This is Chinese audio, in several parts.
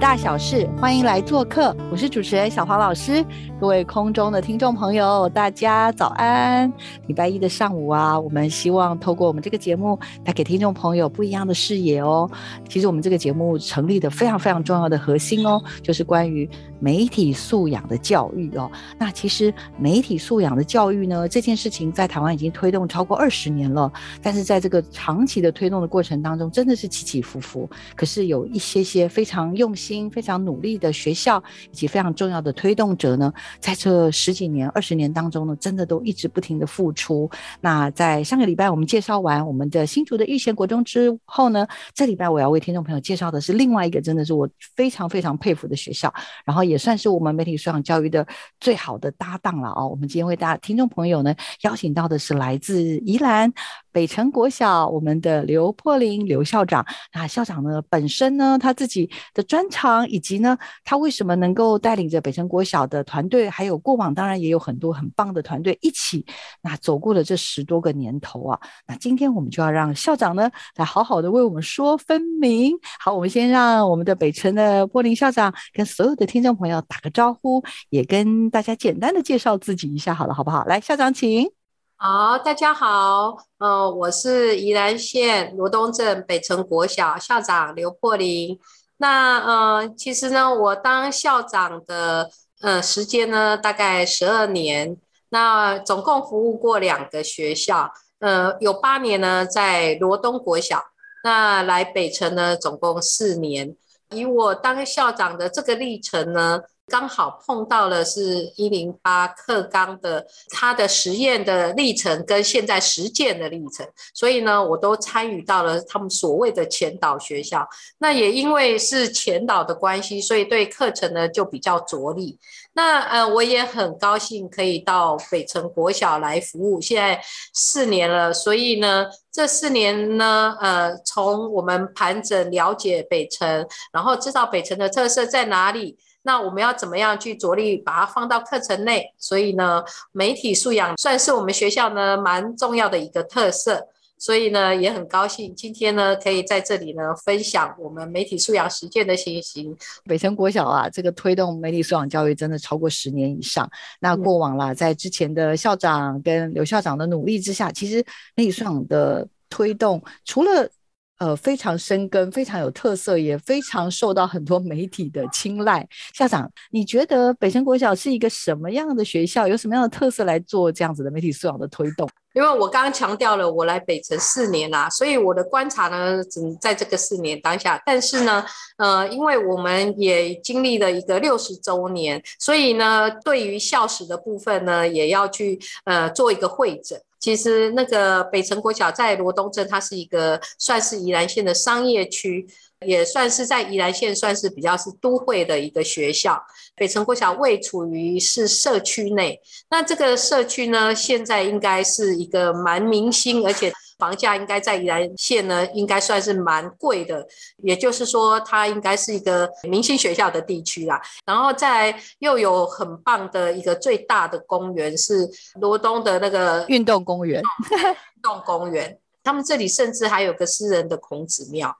大小事，欢迎来做客。我是主持人小黄老师，各位空中的听众朋友，大家早安。礼拜一的上午啊，我们希望透过我们这个节目，带给听众朋友不一样的视野哦。其实我们这个节目成立的非常非常重要的核心哦，就是关于媒体素养的教育哦。那其实媒体素养的教育呢，这件事情在台湾已经推动超过二十年了，但是在这个长期的推动的过程当中，真的是起起伏伏。可是有一些些非常用。心非常努力的学校以及非常重要的推动者呢，在这十几年、二十年当中呢，真的都一直不停的付出。那在上个礼拜我们介绍完我们的新竹的玉贤国中之后呢，这礼拜我要为听众朋友介绍的是另外一个真的是我非常非常佩服的学校，然后也算是我们媒体素养教育的最好的搭档了哦。我们今天为大家听众朋友呢邀请到的是来自宜兰北城国小我们的刘破林刘校长。那校长呢本身呢他自己的专场以及呢，他为什么能够带领着北城国小的团队，还有过往当然也有很多很棒的团队一起，那走过了这十多个年头啊。那今天我们就要让校长呢来好好的为我们说分明。好，我们先让我们的北城的柏林校长跟所有的听众朋友打个招呼，也跟大家简单的介绍自己一下，好了，好不好？来，校长请。好，大家好，呃，我是宜兰县罗东镇北城国小校长刘柏林。那呃，其实呢，我当校长的呃时间呢，大概十二年。那总共服务过两个学校，呃，有八年呢在罗东国小，那来北城呢总共四年。以我当校长的这个历程呢。刚好碰到了是一零八课纲的它的实验的历程跟现在实践的历程，所以呢，我都参与到了他们所谓的前导学校。那也因为是前导的关系，所以对课程呢就比较着力。那呃，我也很高兴可以到北城国小来服务，现在四年了。所以呢，这四年呢，呃，从我们盘整了解北城，然后知道北城的特色在哪里。那我们要怎么样去着力把它放到课程内？所以呢，媒体素养算是我们学校呢蛮重要的一个特色。所以呢，也很高兴今天呢可以在这里呢分享我们媒体素养实践的情形。北城国小啊，这个推动媒体素养教育真的超过十年以上。那过往啦，在之前的校长跟刘校长的努力之下，其实媒体素养的推动除了呃，非常深耕，非常有特色，也非常受到很多媒体的青睐。校长，你觉得北辰国小是一个什么样的学校？有什么样的特色来做这样子的媒体素养的推动？因为我刚刚强调了，我来北城四年啦，所以我的观察呢，只在这个四年当下。但是呢，呃，因为我们也经历了一个六十周年，所以呢，对于校史的部分呢，也要去呃做一个会诊。其实那个北城国小在罗东镇，它是一个算是宜兰县的商业区，也算是在宜兰县算是比较是都会的一个学校。北城国小位处于是社区内，那这个社区呢，现在应该是一个蛮明星，而且。房价应该在宜兰县呢，应该算是蛮贵的，也就是说，它应该是一个明星学校的地区啦。然后再又有很棒的一个最大的公园，是罗东的那个运动公园。运动公园，他们这里甚至还有个私人的孔子庙，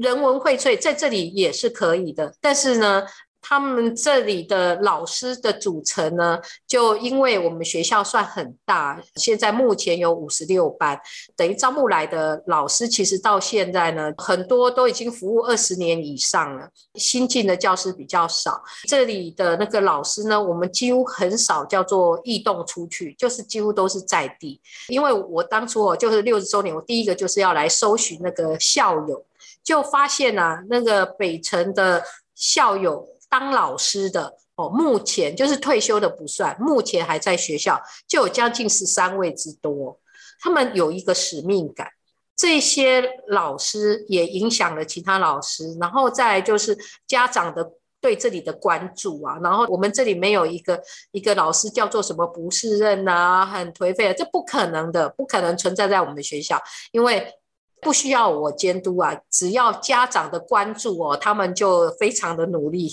人文荟萃，在这里也是可以的。但是呢。他们这里的老师的组成呢，就因为我们学校算很大，现在目前有五十六班，等于招募来的老师，其实到现在呢，很多都已经服务二十年以上了，新进的教师比较少。这里的那个老师呢，我们几乎很少叫做异动出去，就是几乎都是在地。因为我当初哦，就是六十周年，我第一个就是要来搜寻那个校友，就发现啊，那个北城的校友。当老师的哦，目前就是退休的不算，目前还在学校就有将近十三位之多。他们有一个使命感，这些老师也影响了其他老师，然后再就是家长的对这里的关注啊。然后我们这里没有一个一个老师叫做什么不是任啊，很颓废啊，这不可能的，不可能存在在我们学校，因为。不需要我监督啊，只要家长的关注哦，他们就非常的努力。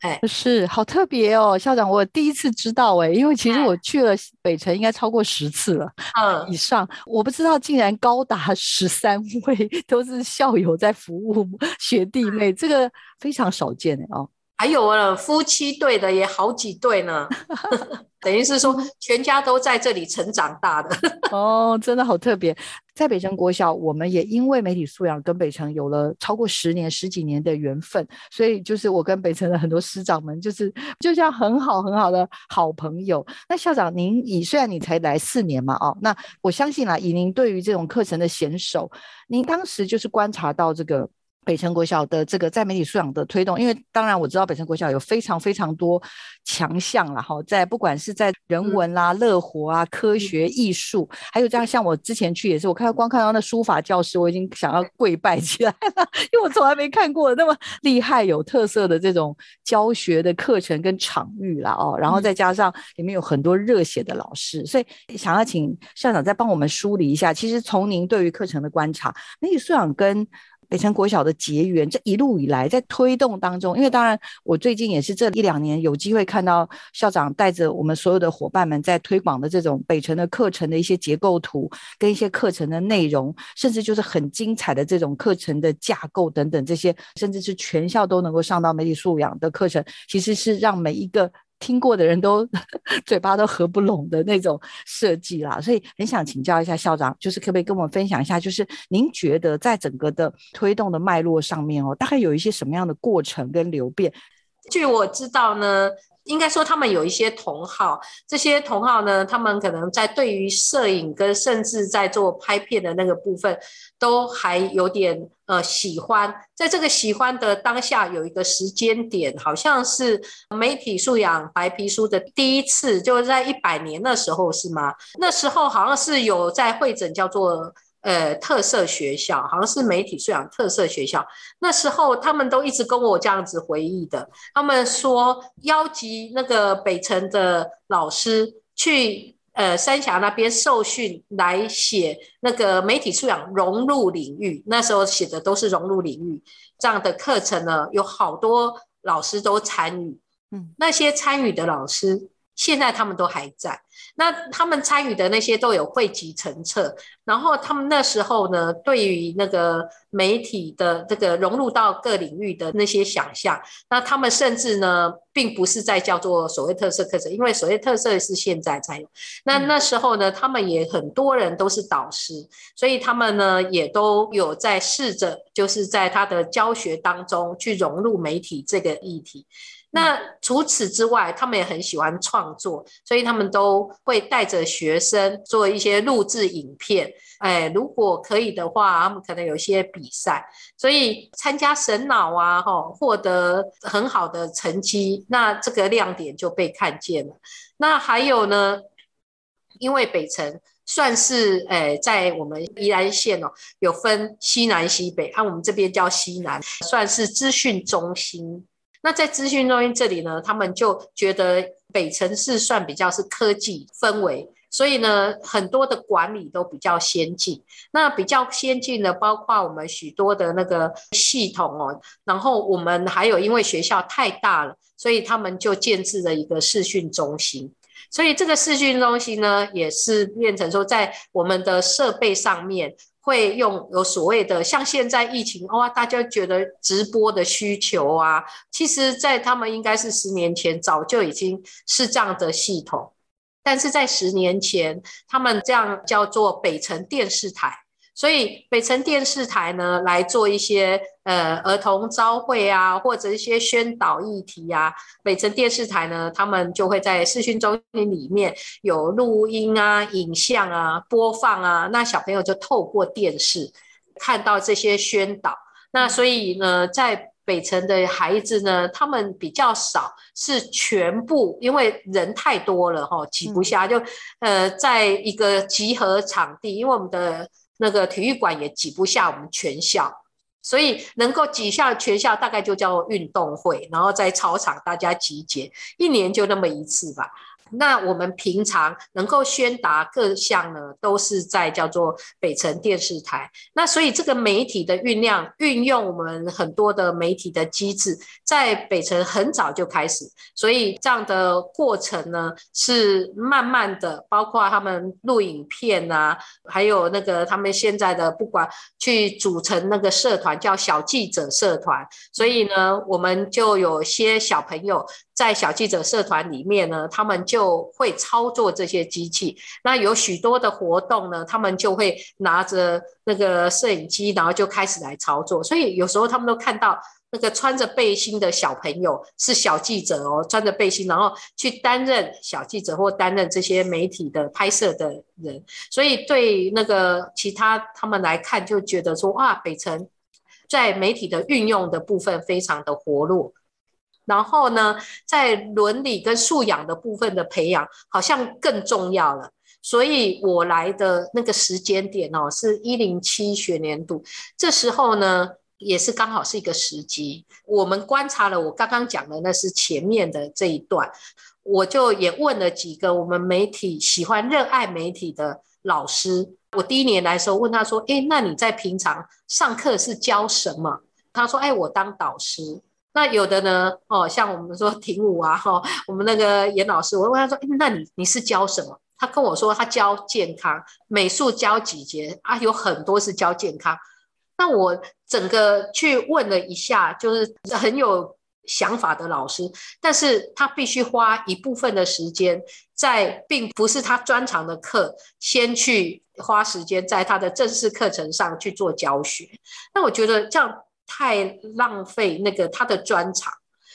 哎，是好特别哦，校长，我第一次知道哎，因为其实我去了北城应该超过十次了，嗯，以上，我不知道竟然高达十三位 都是校友在服务学弟妹，这个非常少见哎哦。还有啊，夫妻对的也好几对呢，等于是说全家都在这里成长大的 哦，真的好特别。在北城国小，我们也因为媒体素养跟北城有了超过十年、十几年的缘分，所以就是我跟北城的很多师长们，就是就像很好很好的好朋友。那校长，您以虽然你才来四年嘛，哦，那我相信啦，以您对于这种课程的娴熟，您当时就是观察到这个。北城国小的这个在媒体素养的推动，因为当然我知道北城国小有非常非常多强项了哈，在不管是在人文啦、乐活啊、科学、艺术，还有这样像我之前去也是，我看到光看到那书法教室，我已经想要跪拜起来了，因为我从来没看过那么厉害、有特色的这种教学的课程跟场域啦哦，然后再加上里面有很多热血的老师，所以想要请校长再帮我们梳理一下，其实从您对于课程的观察，媒体素养跟北城国小的结缘，这一路以来在推动当中，因为当然我最近也是这一两年有机会看到校长带着我们所有的伙伴们在推广的这种北城的课程的一些结构图跟一些课程的内容，甚至就是很精彩的这种课程的架构等等这些，甚至是全校都能够上到媒体素养的课程，其实是让每一个。听过的人都 嘴巴都合不拢的那种设计啦，所以很想请教一下校长，就是可不可以跟我们分享一下，就是您觉得在整个的推动的脉络上面哦，大概有一些什么样的过程跟流变？据我知道呢。应该说，他们有一些同好，这些同好呢，他们可能在对于摄影跟甚至在做拍片的那个部分，都还有点呃喜欢。在这个喜欢的当下，有一个时间点，好像是媒体素养白皮书的第一次，就是在一百年的时候，是吗？那时候好像是有在会诊，叫做。呃，特色学校好像是媒体素养特色学校。那时候他们都一直跟我这样子回忆的，他们说邀集那个北城的老师去呃三峡那边受训，来写那个媒体素养融入领域。那时候写的都是融入领域这样的课程呢，有好多老师都参与。嗯，那些参与的老师。现在他们都还在，那他们参与的那些都有汇集成册，然后他们那时候呢，对于那个媒体的这个融入到各领域的那些想象，那他们甚至呢，并不是在叫做所谓特色课程，因为所谓特色是现在才有。那那时候呢，他们也很多人都是导师，所以他们呢也都有在试着，就是在他的教学当中去融入媒体这个议题。那除此之外，他们也很喜欢创作，所以他们都会带着学生做一些录制影片。哎，如果可以的话，他们可能有一些比赛，所以参加省脑啊，哈，获得很好的成绩，那这个亮点就被看见了。那还有呢，因为北城算是哎，在我们宜兰县哦，有分西南西北，按我们这边叫西南，算是资讯中心。那在资讯中心这里呢，他们就觉得北城市算比较是科技氛围，所以呢，很多的管理都比较先进。那比较先进的，包括我们许多的那个系统哦。然后我们还有，因为学校太大了，所以他们就建制了一个视讯中心。所以这个视讯中心呢，也是变成说，在我们的设备上面。会用有所谓的像现在疫情哇，大家觉得直播的需求啊，其实，在他们应该是十年前早就已经是这样的系统，但是在十年前，他们这样叫做北城电视台。所以北城电视台呢，来做一些呃儿童招会啊，或者一些宣导议题啊。北城电视台呢，他们就会在视讯中心里面有录音啊、影像啊、播放啊，那小朋友就透过电视看到这些宣导。那所以呢，在北城的孩子呢，他们比较少，是全部因为人太多了哈，挤不下，就呃，在一个集合场地，因为我们的那个体育馆也挤不下我们全校。所以能够挤下全校，大概就叫运动会，然后在操场大家集结，一年就那么一次吧。那我们平常能够宣达各项呢，都是在叫做北城电视台。那所以这个媒体的酝酿，运用我们很多的媒体的机制，在北城很早就开始。所以这样的过程呢，是慢慢的，包括他们录影片啊，还有那个他们现在的不管去组成那个社团，叫小记者社团。所以呢，我们就有些小朋友。在小记者社团里面呢，他们就会操作这些机器。那有许多的活动呢，他们就会拿着那个摄影机，然后就开始来操作。所以有时候他们都看到那个穿着背心的小朋友是小记者哦，穿着背心，然后去担任小记者或担任这些媒体的拍摄的人。所以对那个其他他们来看，就觉得说哇，北城在媒体的运用的部分非常的活络。然后呢，在伦理跟素养的部分的培养，好像更重要了。所以我来的那个时间点哦，是一零七学年度，这时候呢，也是刚好是一个时机。我们观察了我刚刚讲的，那是前面的这一段，我就也问了几个我们媒体喜欢、热爱媒体的老师。我第一年来的时候问他说：“哎，那你在平常上课是教什么？”他说：“哎，我当导师。”那有的呢，哦，像我们说 婷武啊，哈，我们那个严老师，我问他说，那你你是教什么？他跟我说他教健康，美术教几节啊？有很多是教健康。那我整个去问了一下，就是很有想法的老师，但是他必须花一部分的时间在，并不是他专长的课，先去花时间在他的正式课程上去做教学。那我觉得这样。太浪费那个他的专长，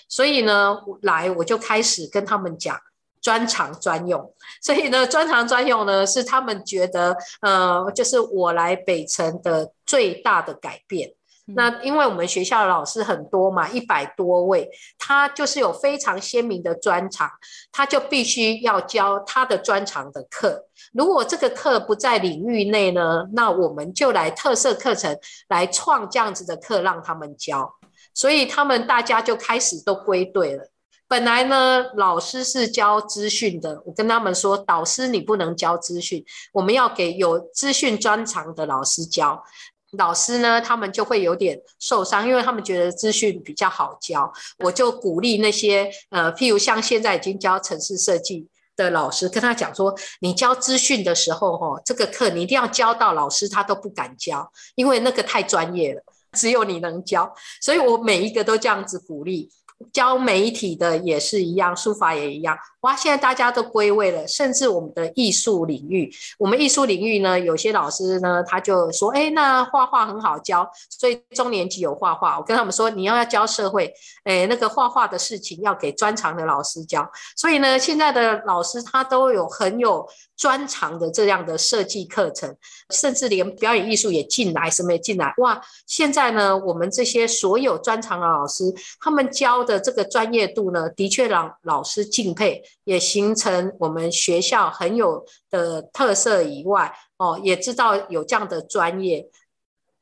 所以呢，来我就开始跟他们讲专长专用。所以呢，专长专用呢是他们觉得，呃，就是我来北城的最大的改变。那因为我们学校的老师很多嘛，一百多位，他就是有非常鲜明的专长，他就必须要教他的专长的课。如果这个课不在领域内呢，那我们就来特色课程来创这样子的课让他们教。所以他们大家就开始都归队了。本来呢，老师是教资讯的，我跟他们说，导师你不能教资讯，我们要给有资讯专长的老师教。老师呢，他们就会有点受伤，因为他们觉得资讯比较好教。我就鼓励那些呃，譬如像现在已经教城市设计的老师，跟他讲说，你教资讯的时候，哈，这个课你一定要教到老师他都不敢教，因为那个太专业了，只有你能教。所以我每一个都这样子鼓励。教媒体的也是一样，书法也一样。哇，现在大家都归位了，甚至我们的艺术领域，我们艺术领域呢，有些老师呢，他就说，哎，那画画很好教，所以中年级有画画。我跟他们说，你要要教社会，哎，那个画画的事情要给专长的老师教。所以呢，现在的老师他都有很有专长的这样的设计课程，甚至连表演艺术也进来，什么也进来。哇，现在呢，我们这些所有专长的老师，他们教的。这个专业度呢，的确让老师敬佩，也形成我们学校很有的特色以外，哦，也知道有这样的专业，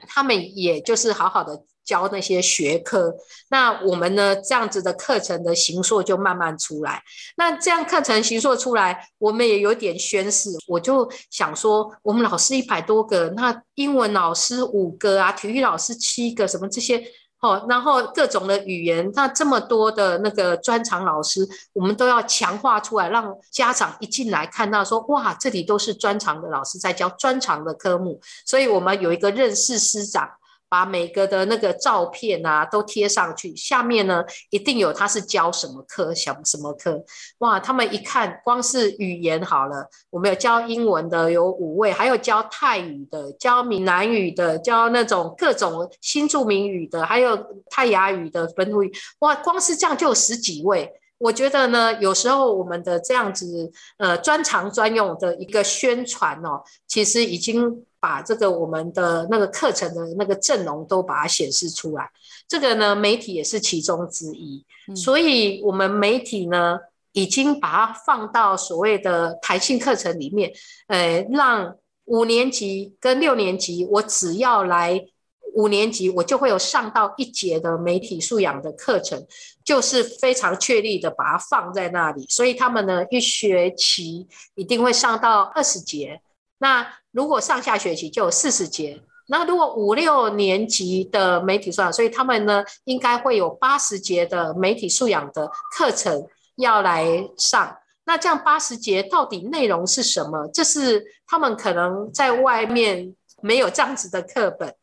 他们也就是好好的教那些学科。那我们呢，这样子的课程的形塑就慢慢出来。那这样课程形塑出来，我们也有点宣誓。我就想说，我们老师一百多个，那英文老师五个啊，体育老师七个，什么这些。哦，然后各种的语言，那这么多的那个专长老师，我们都要强化出来，让家长一进来看到说，哇，这里都是专长的老师在教专长的科目，所以我们有一个认识师长。把每个的那个照片啊都贴上去，下面呢一定有他是教什么科，什什么科，哇！他们一看，光是语言好了，我们有教英文的有五位，还有教泰语的，教闽南语的，教那种各种新著名语的，还有泰雅语的本土语，哇！光是这样就有十几位。我觉得呢，有时候我们的这样子呃专长专用的一个宣传哦，其实已经。把这个我们的那个课程的那个阵容都把它显示出来。这个呢，媒体也是其中之一。所以，我们媒体呢，已经把它放到所谓的弹性课程里面，呃，让五年级跟六年级，我只要来。五年级我就会有上到一节的媒体素养的课程，就是非常确立的把它放在那里，所以他们呢一学期一定会上到二十节。那如果上下学期就有四十节。那如果五六年级的媒体素养，所以他们呢应该会有八十节的媒体素养的课程要来上。那这样八十节到底内容是什么？这是他们可能在外面没有这样子的课本。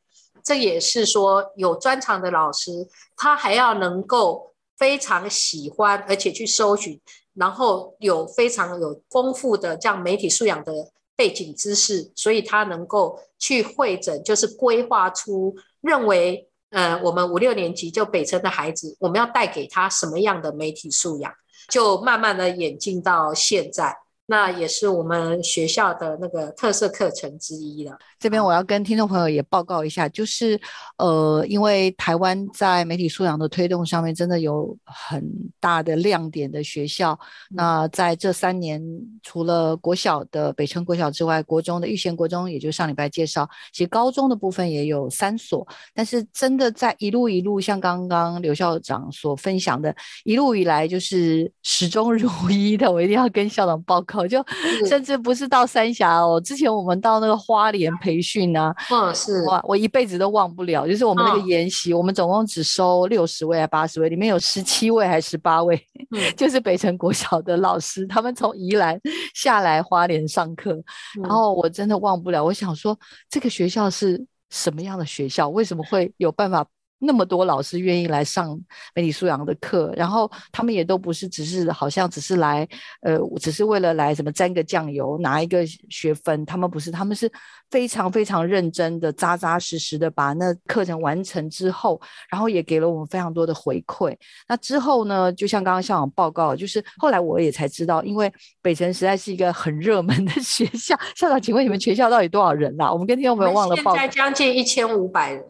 这也是说，有专长的老师，他还要能够非常喜欢，而且去搜寻，然后有非常有丰富的这样媒体素养的背景知识，所以他能够去会诊，就是规划出认为，呃，我们五六年级就北城的孩子，我们要带给他什么样的媒体素养，就慢慢的演进到现在。那也是我们学校的那个特色课程之一了。这边我要跟听众朋友也报告一下，就是呃，因为台湾在媒体素养的推动上面真的有很大的亮点的学校。那在这三年，除了国小的北城国小之外，国中的玉贤国中，也就上礼拜介绍，其实高中的部分也有三所。但是真的在一路一路，像刚刚刘校长所分享的，一路以来就是始终如一的，我一定要跟校长报告。我就甚至不是到三峡哦，之前我们到那个花莲培训啊，嗯，是哇，我一辈子都忘不了。就是我们那个研习，我们总共只收六十位还八十位，里面有十七位还十八位，就是北城国小的老师，他们从宜兰下来花莲上课，然后我真的忘不了。我想说，这个学校是什么样的学校？为什么会有办法？那么多老师愿意来上媒体素养的课，然后他们也都不是只是好像只是来，呃，只是为了来什么沾个酱油拿一个学分，他们不是，他们是非常非常认真的、扎扎实实的把那课程完成之后，然后也给了我们非常多的回馈。那之后呢，就像刚刚校长报告，就是后来我也才知道，因为北城实在是一个很热门的学校。校长，请问你们全校到底多少人啦？我们跟听众朋友忘了报，现在将近一千五百人。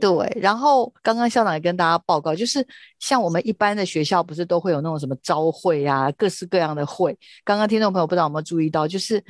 对，然后刚刚校长也跟大家报告，就是像我们一般的学校，不是都会有那种什么招会啊，各式各样的会。刚刚听众朋友不知道有没有注意到，就是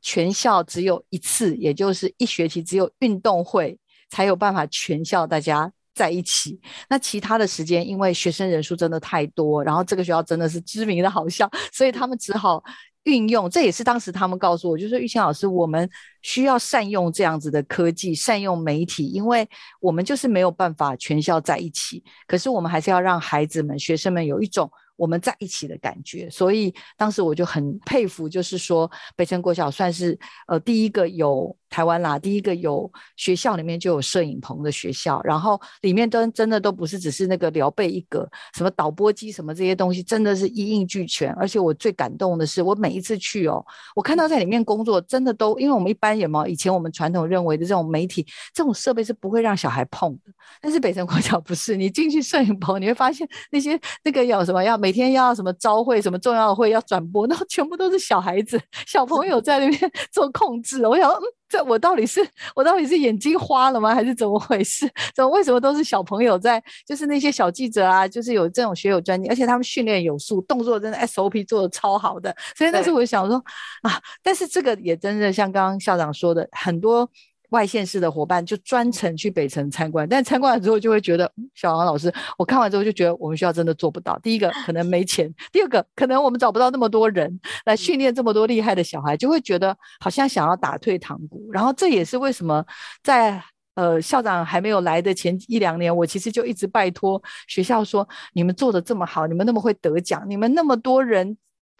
全校只有一次，也就是一学期只有运动会才有办法全校大家在一起。那其他的时间，因为学生人数真的太多，然后这个学校真的是知名的好校，所以他们只好。运用，这也是当时他们告诉我，就说玉清老师，我们需要善用这样子的科技，善用媒体，因为我们就是没有办法全校在一起，可是我们还是要让孩子们、学生们有一种。我们在一起的感觉，所以当时我就很佩服，就是说北城国小算是呃第一个有台湾啦，第一个有学校里面就有摄影棚的学校，然后里面都真的都不是只是那个聊备一格，什么导播机什么这些东西，真的是一应俱全。而且我最感动的是，我每一次去哦，我看到在里面工作，真的都因为我们一般有没有以前我们传统认为的这种媒体这种设备是不会让小孩碰的，但是北城国小不是，你进去摄影棚，你会发现那些那个有什么要每天要什么招会、什么重要的会要转播，那全部都是小孩子、小朋友在那边做控制。我想，嗯，这我到底是我到底是眼睛花了吗，还是怎么回事？怎么为什么都是小朋友在？就是那些小记者啊，就是有这种学有专精，而且他们训练有素，动作真的 SOP 做的超好的。所以那时候我就想说啊，但是这个也真的像刚刚校长说的，很多。外县市的伙伴就专程去北城参观，但参观了之后就会觉得，小王老师，我看完之后就觉得我们学校真的做不到。第一个可能没钱，第二个可能我们找不到那么多人来训练这么多厉害的小孩，就会觉得好像想要打退堂鼓。然后这也是为什么在呃校长还没有来的前一两年，我其实就一直拜托学校说，你们做的这么好，你们那么会得奖，你们那么多人。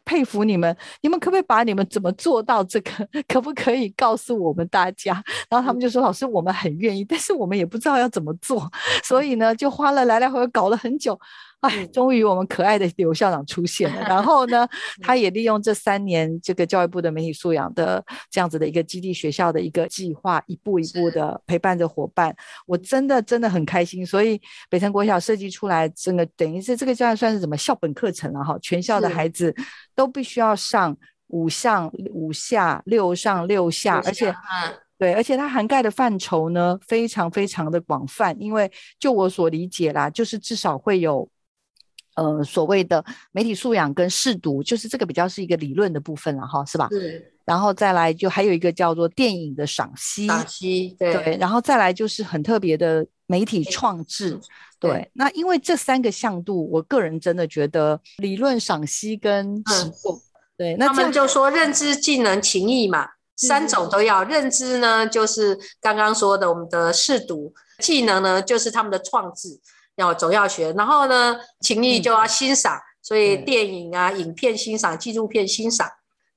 佩服你们，你们可不可以把你们怎么做到这个？可不可以告诉我们大家？然后他们就说：“老师，我们很愿意，但是我们也不知道要怎么做，所以呢，就花了来来回回搞了很久。”哎，终于我们可爱的刘校长出现了。然后呢，他也利用这三年这个教育部的媒体素养的这样子的一个基地学校的一个计划，一步一步的陪伴着伙伴。我真的真的很开心。所以北城国小设计出来，真的等于是这个教案算是什么校本课程了哈。全校的孩子都必须要上五上五下六上六下，而且对，而且它涵盖的范畴呢非常非常的广泛，因为就我所理解啦，就是至少会有。呃，所谓的媒体素养跟试读，就是这个比较是一个理论的部分了哈，是吧？是。然后再来就还有一个叫做电影的赏析，赏析对。然后再来就是很特别的媒体创制，对。那因为这三个向度，我个人真的觉得理论赏析跟实作，对。那他们就说认知、技能、情谊嘛，三种都要。认知呢，就是刚刚说的我们的试读；技能呢，就是他们的创制。要总要学，然后呢，情谊就要欣赏，所以电影啊、影片欣赏、纪录片欣赏，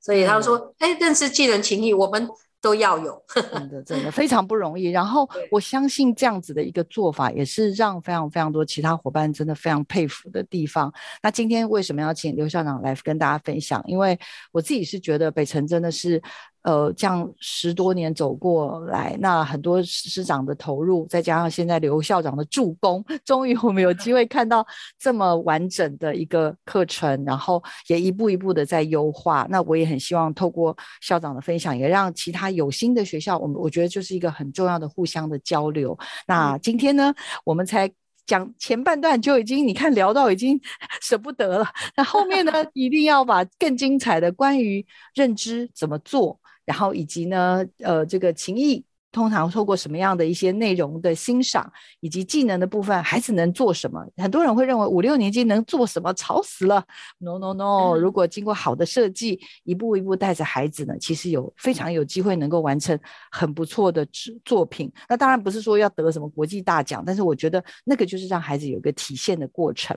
所以他说，哎，认识技能、情谊，我们都要有，真的真的非常不容易。然后我相信这样子的一个做法，也是让非常非常多其他伙伴真的非常佩服的地方。那今天为什么要请刘校长来跟大家分享？因为我自己是觉得北辰真的是。呃，这样十多年走过来，那很多师长的投入，再加上现在刘校长的助攻，终于我们有机会看到这么完整的一个课程，然后也一步一步的在优化。那我也很希望透过校长的分享，也让其他有心的学校，我们我觉得就是一个很重要的互相的交流。那今天呢，我们才讲前半段就已经，你看聊到已经 舍不得了。那后面呢，一定要把更精彩的关于认知怎么做。然后以及呢，呃，这个情谊通常透过什么样的一些内容的欣赏，以及技能的部分，孩子能做什么？很多人会认为五六年级能做什么，吵死了。No No No，如果经过好的设计，一步一步带着孩子呢，其实有非常有机会能够完成很不错的作作品。那当然不是说要得什么国际大奖，但是我觉得那个就是让孩子有一个体现的过程。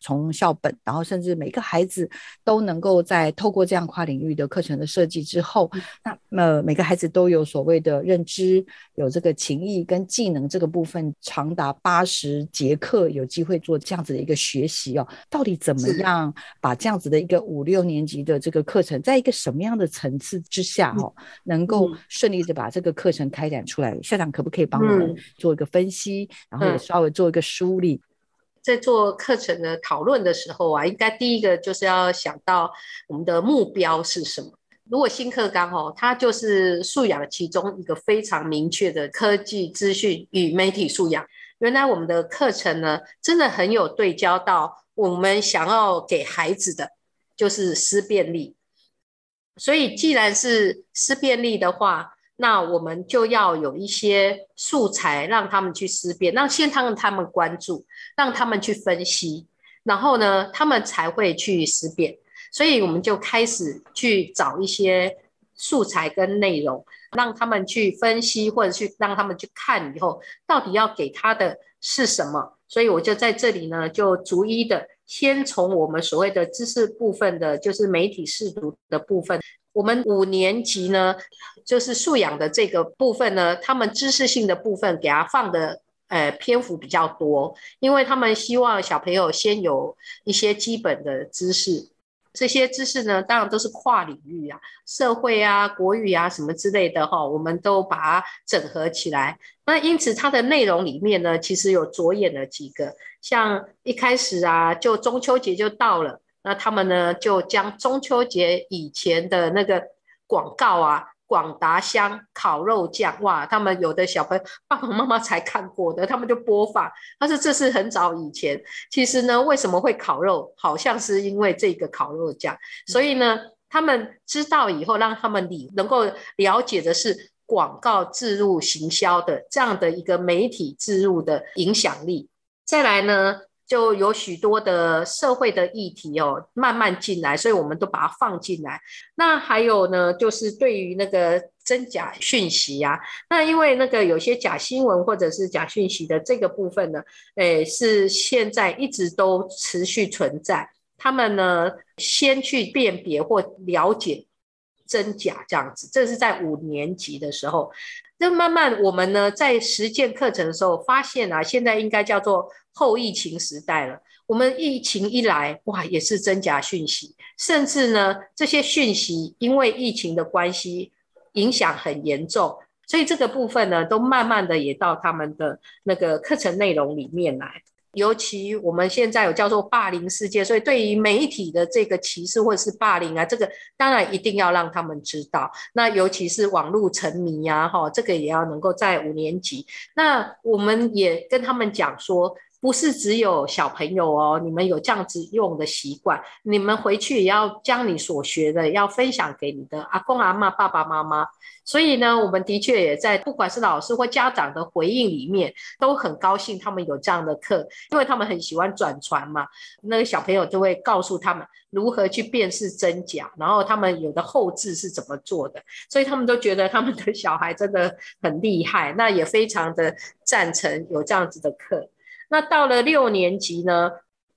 从校本，然后甚至每个孩子都能够在透过这样跨领域的课程的设计之后，那么每个孩子都有所谓的认知，有这个情谊跟技能这个部分，长达八十节课有机会做这样子的一个学习哦。到底怎么样把这样子的一个五六年级的这个课程，在一个什么样的层次之下哦，能够顺利的把这个课程开展出来？校长可不可以帮我们做一个分析，然后也稍微做一个梳理？在做课程的讨论的时候啊，应该第一个就是要想到我们的目标是什么。如果新课纲哦，它就是素养其中一个非常明确的科技资讯与媒体素养。原来我们的课程呢，真的很有对焦到我们想要给孩子的，就是思辨力。所以既然是思辨力的话，那我们就要有一些素材让他们去思辨，让先让他们关注，让他们去分析，然后呢，他们才会去思辨。所以我们就开始去找一些素材跟内容，让他们去分析，或者去让他们去看以后，到底要给他的是什么。所以我就在这里呢，就逐一的先从我们所谓的知识部分的，就是媒体试读的部分。我们五年级呢，就是素养的这个部分呢，他们知识性的部分给他放的呃篇幅比较多，因为他们希望小朋友先有一些基本的知识，这些知识呢，当然都是跨领域啊，社会啊、国语啊什么之类的哈，我们都把它整合起来。那因此它的内容里面呢，其实有着眼了几个，像一开始啊，就中秋节就到了。那他们呢，就将中秋节以前的那个广告啊，广达香烤肉酱，哇，他们有的小朋友爸爸妈妈才看过的，他们就播放。但是这是很早以前，其实呢，为什么会烤肉？好像是因为这个烤肉酱，所以呢，他们知道以后，让他们理能够了解的是广告植入行销的这样的一个媒体植入的影响力。再来呢？就有许多的社会的议题哦，慢慢进来，所以我们都把它放进来。那还有呢，就是对于那个真假讯息呀，那因为那个有些假新闻或者是假讯息的这个部分呢，诶，是现在一直都持续存在。他们呢，先去辨别或了解真假这样子，这是在五年级的时候。那慢慢我们呢，在实践课程的时候，发现啊，现在应该叫做。后疫情时代了，我们疫情一来，哇，也是真假讯息，甚至呢，这些讯息因为疫情的关系影响很严重，所以这个部分呢，都慢慢的也到他们的那个课程内容里面来。尤其我们现在有叫做霸凌事件，所以对于媒体的这个歧视或者是霸凌啊，这个当然一定要让他们知道。那尤其是网络沉迷呀，哈，这个也要能够在五年级。那我们也跟他们讲说。不是只有小朋友哦，你们有这样子用的习惯，你们回去也要将你所学的要分享给你的阿公阿妈、爸爸妈妈。所以呢，我们的确也在不管是老师或家长的回应里面，都很高兴他们有这样的课，因为他们很喜欢转传嘛。那个小朋友就会告诉他们如何去辨识真假，然后他们有的后置是怎么做的，所以他们都觉得他们的小孩真的很厉害，那也非常的赞成有这样子的课。那到了六年级呢，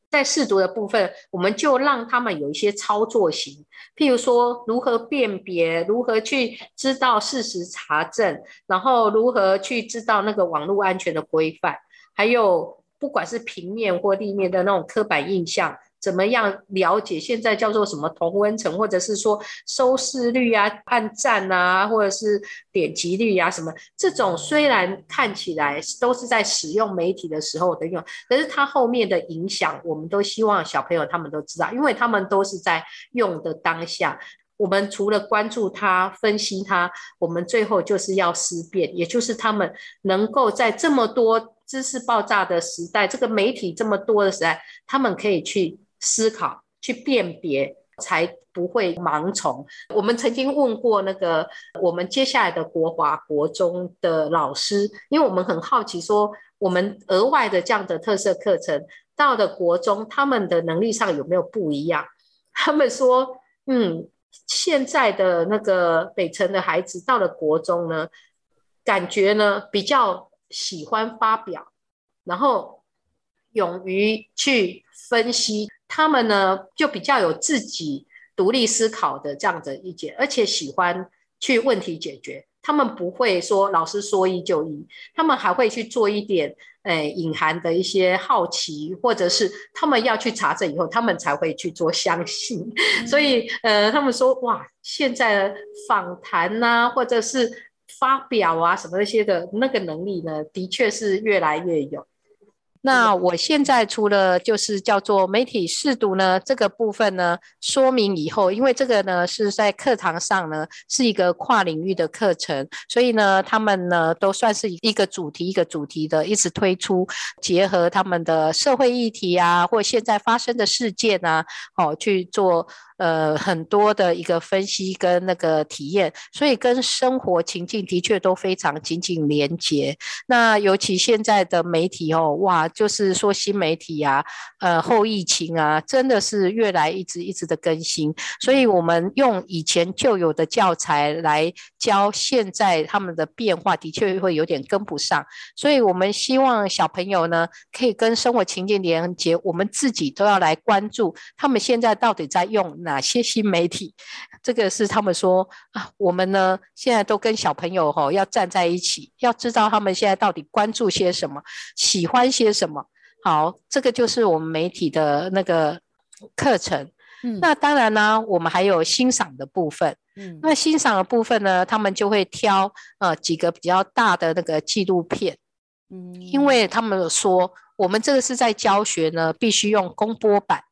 在试读的部分，我们就让他们有一些操作型，譬如说如何辨别，如何去知道事实查证，然后如何去知道那个网络安全的规范，还有不管是平面或立面的那种刻板印象。怎么样了解现在叫做什么同温层，或者是说收视率啊、按赞啊，或者是点击率啊什么？这种虽然看起来都是在使用媒体的时候的用，可是它后面的影响，我们都希望小朋友他们都知道，因为他们都是在用的当下。我们除了关注它、分析它，我们最后就是要思辨，也就是他们能够在这么多知识爆炸的时代，这个媒体这么多的时代，他们可以去。思考去辨别，才不会盲从。我们曾经问过那个我们接下来的国华国中的老师，因为我们很好奇，说我们额外的这样的特色课程到了国中，他们的能力上有没有不一样？他们说，嗯，现在的那个北城的孩子到了国中呢，感觉呢比较喜欢发表，然后勇于去分析。他们呢，就比较有自己独立思考的这样的意见，而且喜欢去问题解决。他们不会说老师说一就一，他们还会去做一点诶隐含的一些好奇，或者是他们要去查证以后，他们才会去做相信。所以呃，他们说哇，现在访谈呐，或者是发表啊什么那些的那个能力呢，的确是越来越有。那我现在除了就是叫做媒体试读呢这个部分呢说明以后，因为这个呢是在课堂上呢是一个跨领域的课程，所以呢他们呢都算是一个主题一个主题的一直推出，结合他们的社会议题啊，或现在发生的事件啊，哦去做。呃，很多的一个分析跟那个体验，所以跟生活情境的确都非常紧紧连接。那尤其现在的媒体哦，哇，就是说新媒体啊，呃，后疫情啊，真的是越来一直一直的更新。所以我们用以前旧有的教材来教现在他们的变化，的确会有点跟不上。所以我们希望小朋友呢，可以跟生活情境连接，我们自己都要来关注他们现在到底在用哪。哪些新媒体？这个是他们说啊，我们呢现在都跟小朋友哈要站在一起，要知道他们现在到底关注些什么，喜欢些什么。好，这个就是我们媒体的那个课程。嗯，那当然呢，我们还有欣赏的部分。嗯，那欣赏的部分呢，他们就会挑呃几个比较大的那个纪录片。嗯，因为他们说我们这个是在教学呢，必须用公播版。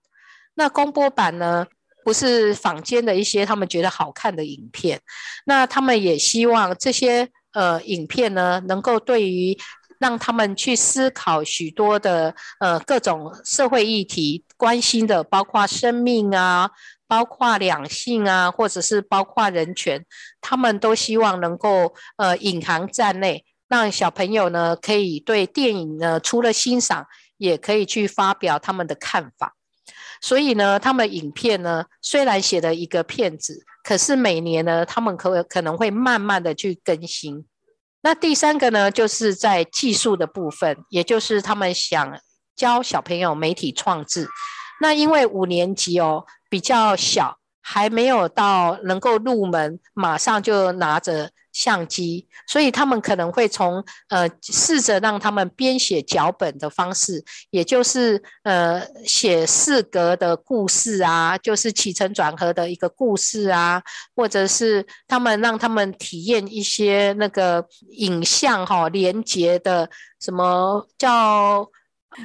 那公播版呢？不是坊间的一些他们觉得好看的影片，那他们也希望这些呃影片呢，能够对于让他们去思考许多的呃各种社会议题关心的，包括生命啊，包括两性啊，或者是包括人权，他们都希望能够呃隐含在内，让小朋友呢可以对电影呢除了欣赏，也可以去发表他们的看法。所以呢，他们影片呢虽然写了一个片子，可是每年呢，他们可可能会慢慢的去更新。那第三个呢，就是在技术的部分，也就是他们想教小朋友媒体创制。那因为五年级哦比较小。还没有到能够入门，马上就拿着相机，所以他们可能会从呃试着让他们编写脚本的方式，也就是呃写四格的故事啊，就是起承转合的一个故事啊，或者是他们让他们体验一些那个影像哈连接的什么叫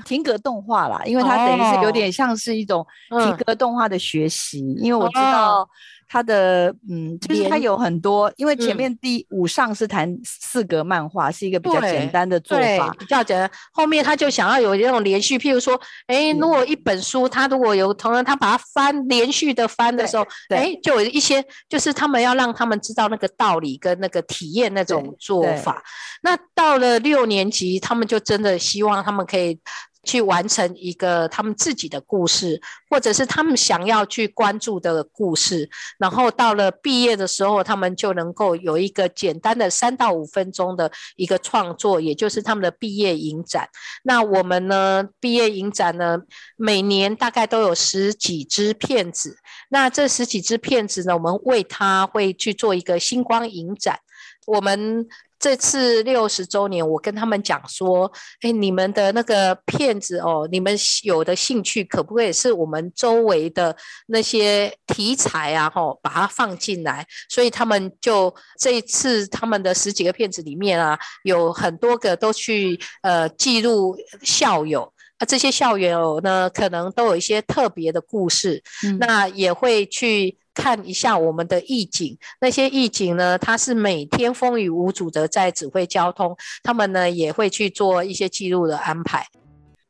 停格动画啦，因为它等于是有点像是一种停嗯格动画的学习，因为我知道它的嗯，就是它有很多，因为前嗯面第五上是谈四格漫画，是一个比较简单的做法，，比较简单。后面他就想要有那种连续，譬如说，哎，嗯如果一本书，他如果有同人他把它翻连续的翻的时候，对哎，就有一些就是他们要让他们知道那个道理跟那个体验那种做法。那到了六年级，他们就真的希望他们可以。去完成一个他们自己的故事，或者是他们想要去关注的故事，然后到了毕业的时候，他们就能够有一个简单的三到五分钟的一个创作，也就是他们的毕业影展。那我们呢，毕业影展呢，每年大概都有十几支片子。那这十几支片子呢，我们为它会去做一个星光影展。我们这次六十周年，我跟他们讲说，哎，你们的那个片子哦，你们有的兴趣可不可以是我们周围的那些题材啊，吼，把它放进来？所以他们就这一次他们的十几个片子里面啊，有很多个都去呃记录校友。啊，这些校友呢，可能都有一些特别的故事，嗯那也会去看一下我们的义警。那些义警呢，他是每天风雨无阻的在指挥交通，他们呢也会去做一些记录的安排。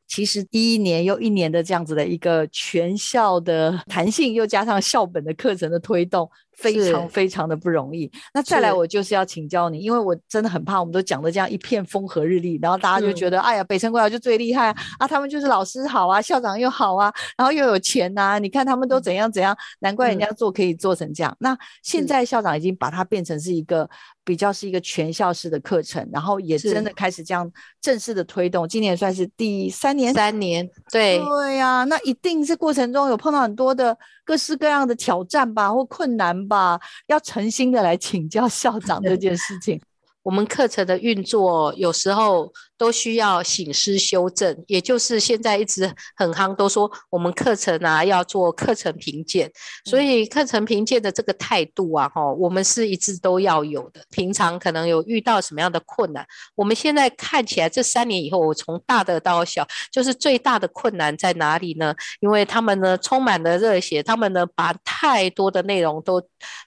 其实第一年又一年的这样子的一个全校的弹性，又加上校本的课程的推动，非常非常的不容易。那再来，我就是要请教你，因为我真的很怕我们都讲的这样一片风和日丽，然后大家就觉得，哎呀，北城国小就最厉害啊，啊，他们就是老师好啊，校长又好啊，然后又有钱呐、你看他们都怎样怎样，难怪人家做可以做成这样。那现在校长已经把它变成是一个比较是一个全校式的课程，然后也真的开始这样正式的推动，今年算是第三年。三年，对，对呀、那一定是过程中有碰到很多的各式各样的挑战吧，或困难吧，要诚心的来请教校长这件事情。我们课程的运作有时候都需要醒思修正，也就是现在一直很夯，都说我们课程啊要做课程评鉴，所以课程评鉴的这个态度啊，哈，我们是一直都要有的。平常可能有遇到什么样的困难，我们现在看起来这三年以后，我从大的到小，就是最大的困难在哪里呢？因为他们呢充满了热血，他们呢把太多的内容都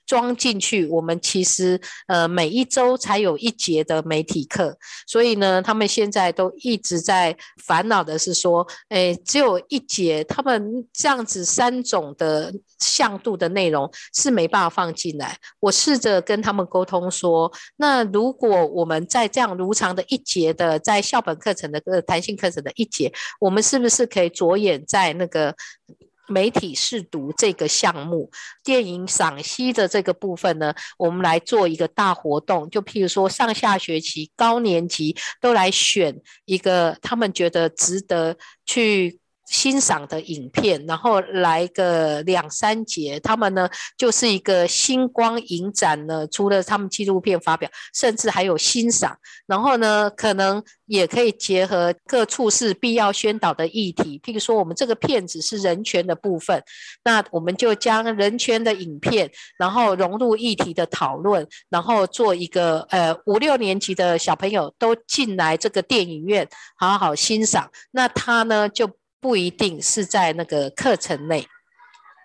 装进去，我们其实呃每一周才有一节的媒体课，所以呢，他们现在都一直在烦恼的是说，诶，只有一节，他们这样子三种的向度的内容是没办法放进来。我试着跟他们沟通说，那如果我们在这样如常的一节的在校本课程的呃弹性课程的一节，我们是不是可以着眼在那个？媒体试读这个项目，电影赏析的这个部分呢，我们来做一个大活动。就譬如说，上下学期高年级都来选一个他们觉得值得去欣赏的影片，然后来个两三节。他们呢就是一个星光影展呢，除了他们纪录片发表，甚至还有欣赏。然后呢，可能也可以结合各处是必要宣导的议题，譬如说我们这个片子是人权的部分，那我们就将人权的影片，然后融入议题的讨论，然后做一个呃五六年级的小朋友都进来这个电影院好好欣赏，那他呢就不一定是在那个课程内。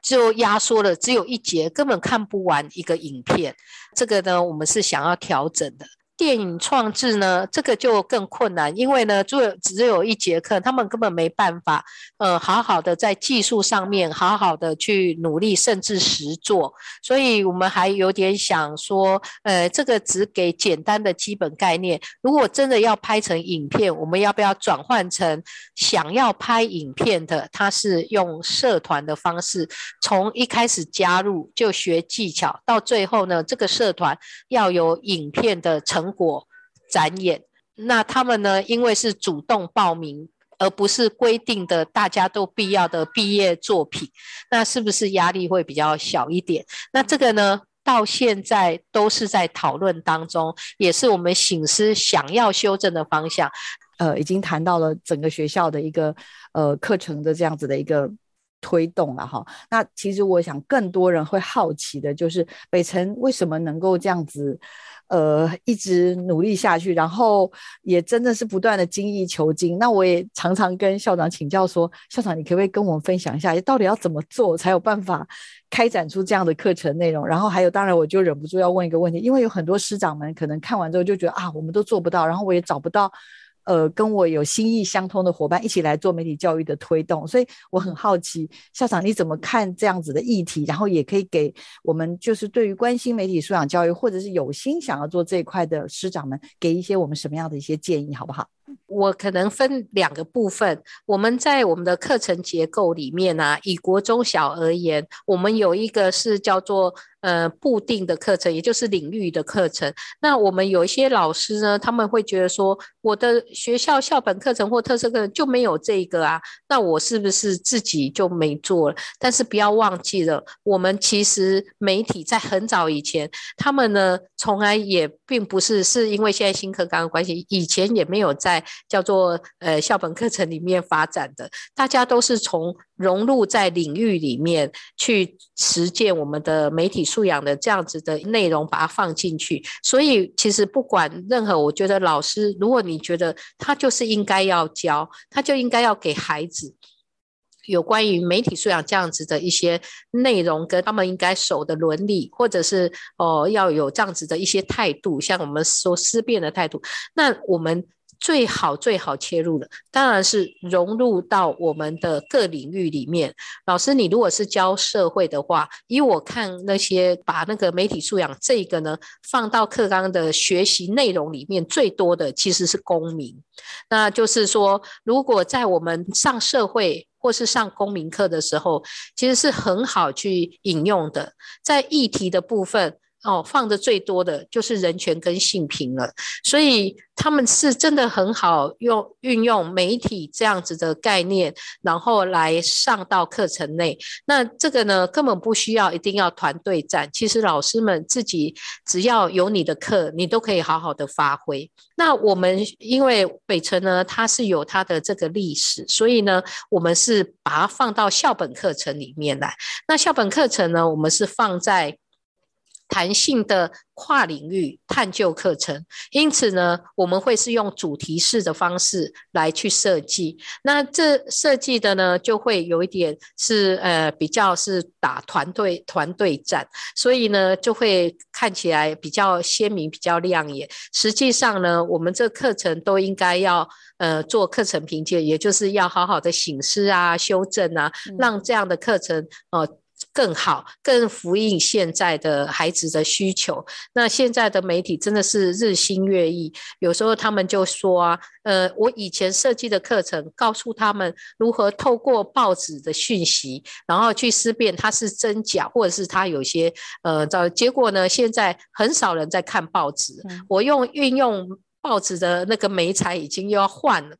就压缩了，只有一节，根本看不完一个影片。这个呢，我们是想要调整的。电影创制呢，这个就更困难，因为呢，只有只有一节课，他们根本没办法，呃，好好的在技术上面好好的去努力，甚至实做。所以我们还有点想说，呃，这个只给简单的基本概念。如果真的要拍成影片，我们要不要转换成想要拍影片的，他是用社团的方式，从一开始加入就学技巧，到最后呢，这个社团要有影片的成果展演。那他们呢，因为是主动报名。而不是规定的大家都必要的毕业作品，那是不是压力会比较小一点？那这个呢，到现在都是在讨论当中，也是我们醒思想要修正的方向。呃，已经谈到了整个学校的一个呃课程的这样子的一个推动了哈。那其实我想更多人会好奇的就是北城为什么能够这样子呃一直努力下去，然后也真的是不断的精益求精。那我也常常跟校长请教说，校长你可不可以跟我们分享一下，到底要怎么做才有办法开展出这样的课程内容？然后还有，当然我就忍不住要问一个问题，因为有很多师长们可能看完之后就觉得啊，我们都做不到，然后我也找不到。呃，跟我有心意相通的伙伴一起来做媒体教育的推动，所以我很好奇，校长你怎么看这样子的议题？然后也可以给我们就是对于关心媒体素养教育，或者是有心想要做这一块的师长们，给一些我们什么样的一些建议，好不好？我可能分两个部分，我们在我们的课程结构里面呢，以国中小而言，我们有一个是叫做。呃，固定的课程，也就是领域的课程。那我们有一些老师呢，他们会觉得说，我的学校校本课程或特色课程就没有这个啊，那我是不是自己就没做了？但是不要忘记了，我们其实媒体在很早以前，他们呢从来也并不是是因为现在新课纲的关系，以前也没有在叫做呃校本课程里面发展的，大家都是从。融入在领域里面去实践我们的媒体素养的这样子的内容，把它放进去。所以其实不管任何，我觉得老师，如果你觉得他就是应该要教，他就应该要给孩子有关于媒体素养这样子的一些内容，跟他们应该守的伦理，或者是哦要有这样子的一些态度，像我们说思辨的态度。那我们。最好最好切入的，当然是融入到我们的各领域里面。老师，你如果是教社会的话，以我看那些把那个媒体素养这个呢放到课纲的学习内容里面，最多的其实是公民。那就是说，如果在我们上社会或是上公民课的时候，其实是很好去引用的，在议题的部分。哦，放的最多的就是人权跟性平了，所以他们是真的很好用运用媒体这样子的概念，然后来上到课程内。那这个呢，根本不需要一定要团队战，其实老师们自己只要有你的课，你都可以好好的发挥。那我们因为北城呢，它是有它的这个历史，所以呢，我们是把它放到校本课程里面来。那校本课程呢，我们是放在。弹性的跨领域探究课程，因此呢，我们会是用主题式的方式来去设计。那这设计的呢，就会有一点是呃比较是打团队团队战，所以呢，就会看起来比较鲜明、比较亮眼。实际上呢，我们这课程都应该要呃做课程评鉴，也就是要好好的醒思啊、修正啊，让这样的课程呃。更好，更符应现在的孩子的需求。那现在的媒体真的是日新月异，有时候他们就说啊，呃，我以前设计的课程，告诉他们如何透过报纸的讯息，然后去思辨它是真假，或者是它有些呃，找结果呢？现在很少人在看报纸，我用运用报纸的那个媒材已经又要换了。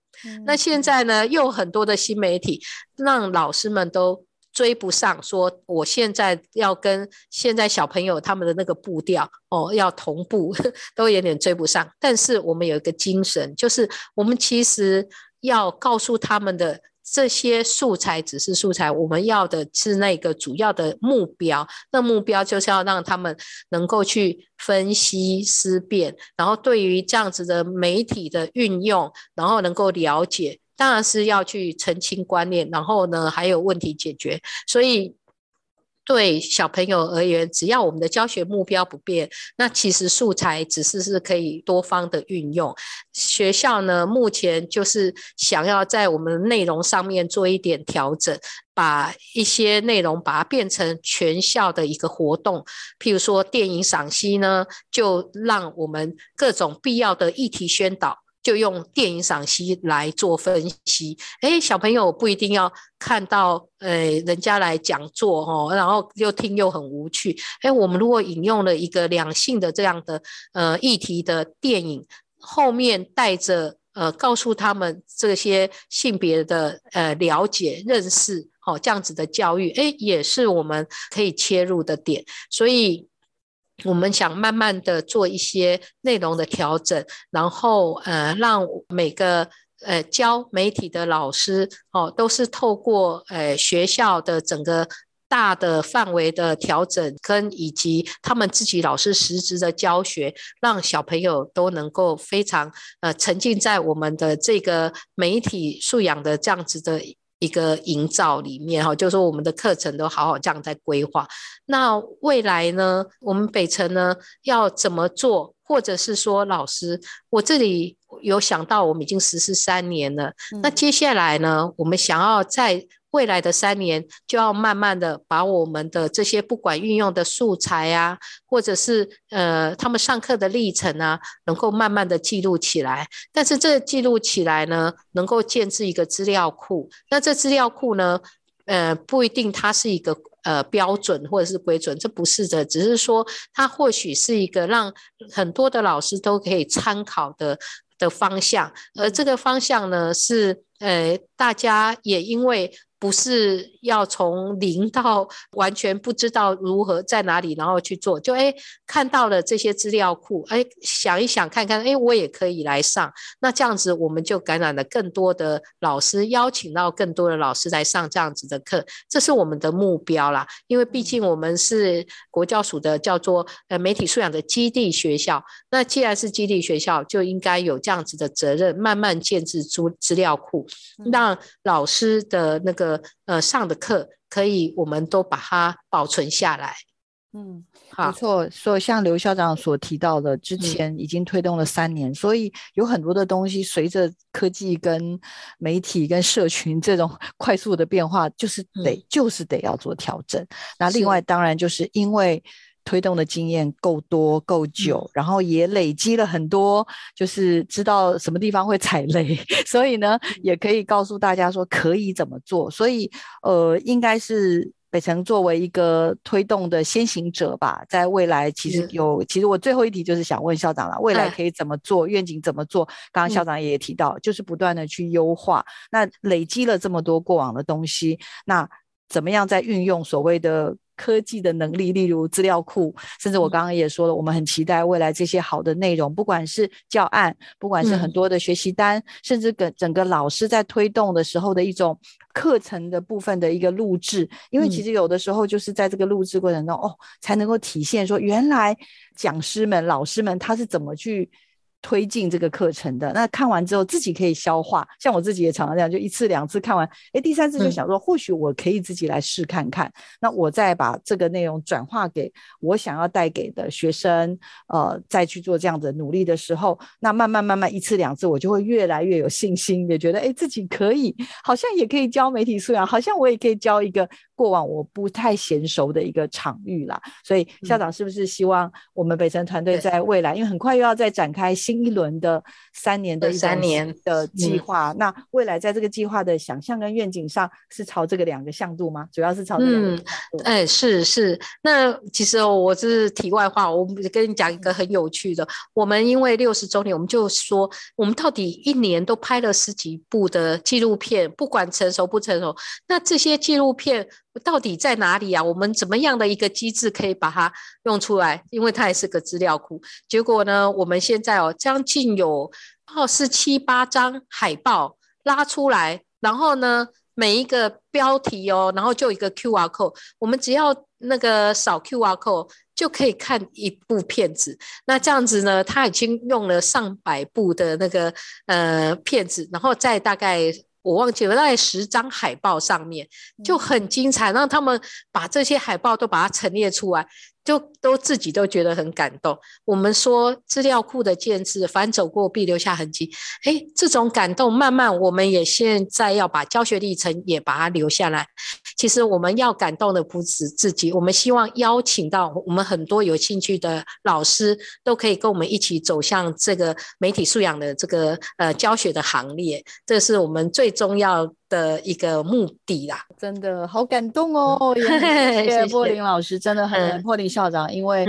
那现在呢，又很多的新媒体，让老师们都。追不上，说我现在要跟现在小朋友他们的那个步调哦，要同步，都有点追不上。但是我们有一个精神，就是我们其实要告诉他们的这些素材只是素材，我们要的是那个主要的目标。那目标就是要让他们能够去分析思辨，然后对于这样子的媒体的运用，然后能够了解。当然是要去澄清观念，然后呢，还有问题解决。所以对小朋友而言，只要我们的教学目标不变，那其实素材只是是可以多方的运用。学校呢，目前就是想要在我们内容上面做一点调整，把一些内容把它变成全校的一个活动。譬如说电影赏析呢，就让我们各种必要的议题宣导。就用电影赏析来做分析，哎，小朋友不一定要看到，呃，人家来讲座哦，然后又听又很无趣。哎，我们如果引用了一个两性的这样的呃议题的电影，后面带着呃告诉他们这些性别的呃了解认识，哦，这样子的教育，哎，也是我们可以切入的点，所以。我们想慢慢的做一些内容的调整，然后呃，让每个呃教媒体的老师哦，都是透过呃学校的整个大的范围的调整，跟以及他们自己老师实质的教学，让小朋友都能够非常呃沉浸在我们的这个媒体素养的这样子的一个营造里面哈，就是说我们的课程都好好这样在规划。那未来呢，我们北城呢要怎么做，或者是说老师，我这里有想到，我们已经实施三年了，那接下来呢，我们想要在未来的三年，就要慢慢的把我们的这些不管运用的素材啊，或者是呃他们上课的历程啊，能够慢慢的记录起来。但是这记录起来呢，能够建置一个资料库。那这资料库呢，呃不一定它是一个呃标准或者是规准，这不是的，只是说它或许是一个让很多的老师都可以参考的的方向。而这个方向呢，是呃大家也因为。不是要从零到完全不知道如何在哪里，然后去做，就哎看到了这些资料库，哎想一想看看，哎我也可以来上，那这样子我们就感染了更多的老师，邀请到更多的老师来上这样子的课，这是我们的目标啦。因为毕竟我们是国教署的叫做呃媒体素养的基地学校，那既然是基地学校，就应该有这样子的责任，慢慢建制出资料库，让老师的那个。呃，上的课可以，我们都把它保存下来。嗯，没错。所以像刘校长所提到的，之前已经推动了三年，所以有很多的东西随着科技跟媒体跟社群这种 快速的变化，就是得就是得要做调整。那另外当然就是因为。推动的经验够多够久，然后也累积了很多，就是知道什么地方会踩雷，所以呢，也可以告诉大家说可以怎么做。所以，呃，应该是北城作为一个推动的先行者吧，在未来其实有，其实我最后一题就是想问校长了，未来可以怎么做，愿景怎么做？刚刚校长也提到，就是不断的去优化。那累积了这么多过往的东西，那怎么样在运用所谓的？科技的能力，例如资料库，甚至我刚刚也说了，我们很期待未来这些好的内容，不管是教案，不管是很多的学习单，甚至跟整个老师在推动的时候的一种课程的部分的一个录制，因为其实有的时候就是在这个录制过程中，哦，才能够体现说原来讲师们、老师们他是怎么去。推进这个课程的，那看完之后自己可以消化，像我自己也常常这样，就一次两次看完，哎，第三次就想说，或许我可以自己来试看看，那我再把这个内容转化给我想要带给的学生，呃，再去做这样的努力的时候，那慢慢慢慢一次两次，我就会越来越有信心，也觉得哎自己可以，好像也可以教媒体素养，好像我也可以教一个。过往我不太娴熟的一个场域啦，所以校长是不是希望我们北城团队在未来，因为很快又要再展开新一轮的三年的三年的计划，那未来在这个计划的想象跟愿景上是朝这个两个向度吗？主要是朝这个。嗯，哎，是是。那其实我是题外话，我跟你讲一个很有趣的，我们因为六十周年，我们就说我们到底一年都拍了十几部的纪录片，不管成熟不成熟，那这些纪录片。到底在哪里啊？我们怎么样的一个机制可以把它用出来？因为它也是个资料库。结果呢，我们现在哦，将近有二十七八张海报拉出来，然后呢，每一个标题哦，然后就一个 Q R code，我们只要那个扫 Q R code 就可以看一部片子。那这样子呢，他已经用了上百部的那个呃片子，然后再大概。我忘记了，在十张海报上面就很精彩，让他们把这些海报都把它陈列出来。就都自己都觉得很感动。我们说资料库的建制，凡走过必留下痕迹。哎，这种感动，慢慢我们也现在要把教学历程也把它留下来。其实我们要感动的不止自己，我们希望邀请到我们很多有兴趣的老师，都可以跟我们一起走向这个媒体素养的这个呃教学的行列。这是我们最重要。的一个目的啦，真的好感动哦！谢谢柏林老师，真的很柏林校长，因为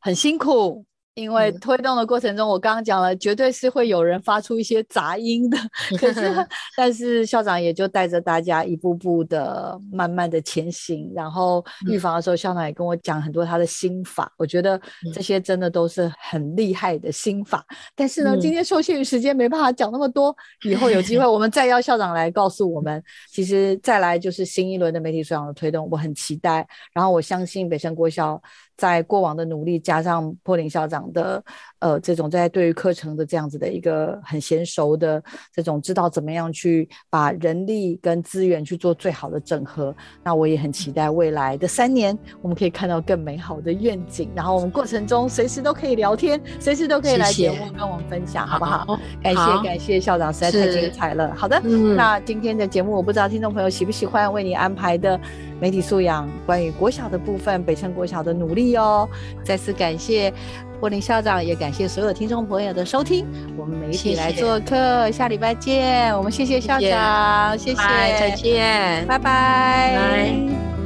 很辛苦，因为嗯推动的过程中，我刚刚讲了，绝对是会有人发出一些杂音的。可是，但是校长也就带着大家一步步的、慢慢的前行。然后预防的时候，校长也跟我讲很多他的心法，我觉得这些真的都是很厉害的心法。但是呢，嗯今天受限于时间，没办法讲那么多。以后有机会，我们再邀校长来告诉我们。其实再来就是新一轮的媒体素养的推动，我很期待。然后我相信北辰国小在过往的努力，加上破林校长的呃这种在对于课程的这样子的一个很娴熟的这种知道怎么样去把人力跟资源去做最好的整合。那我也很期待未来的三年，我们可以看到更美好的愿景。然后我们过程中随时都可以聊天，随时都可以来节目跟我们分享，好不好？好？感谢感谢校长，实在太精彩了。好的，嗯那今天的节目，我不知道听众朋友喜不喜欢为你安排的媒体素养关于国小的部分，北城国小的努力哦。再次感谢柏林校长，也感谢所有听众朋友的收听。我们媒体来做客，下礼拜见。我们谢谢校长，谢谢，再见。拜。拜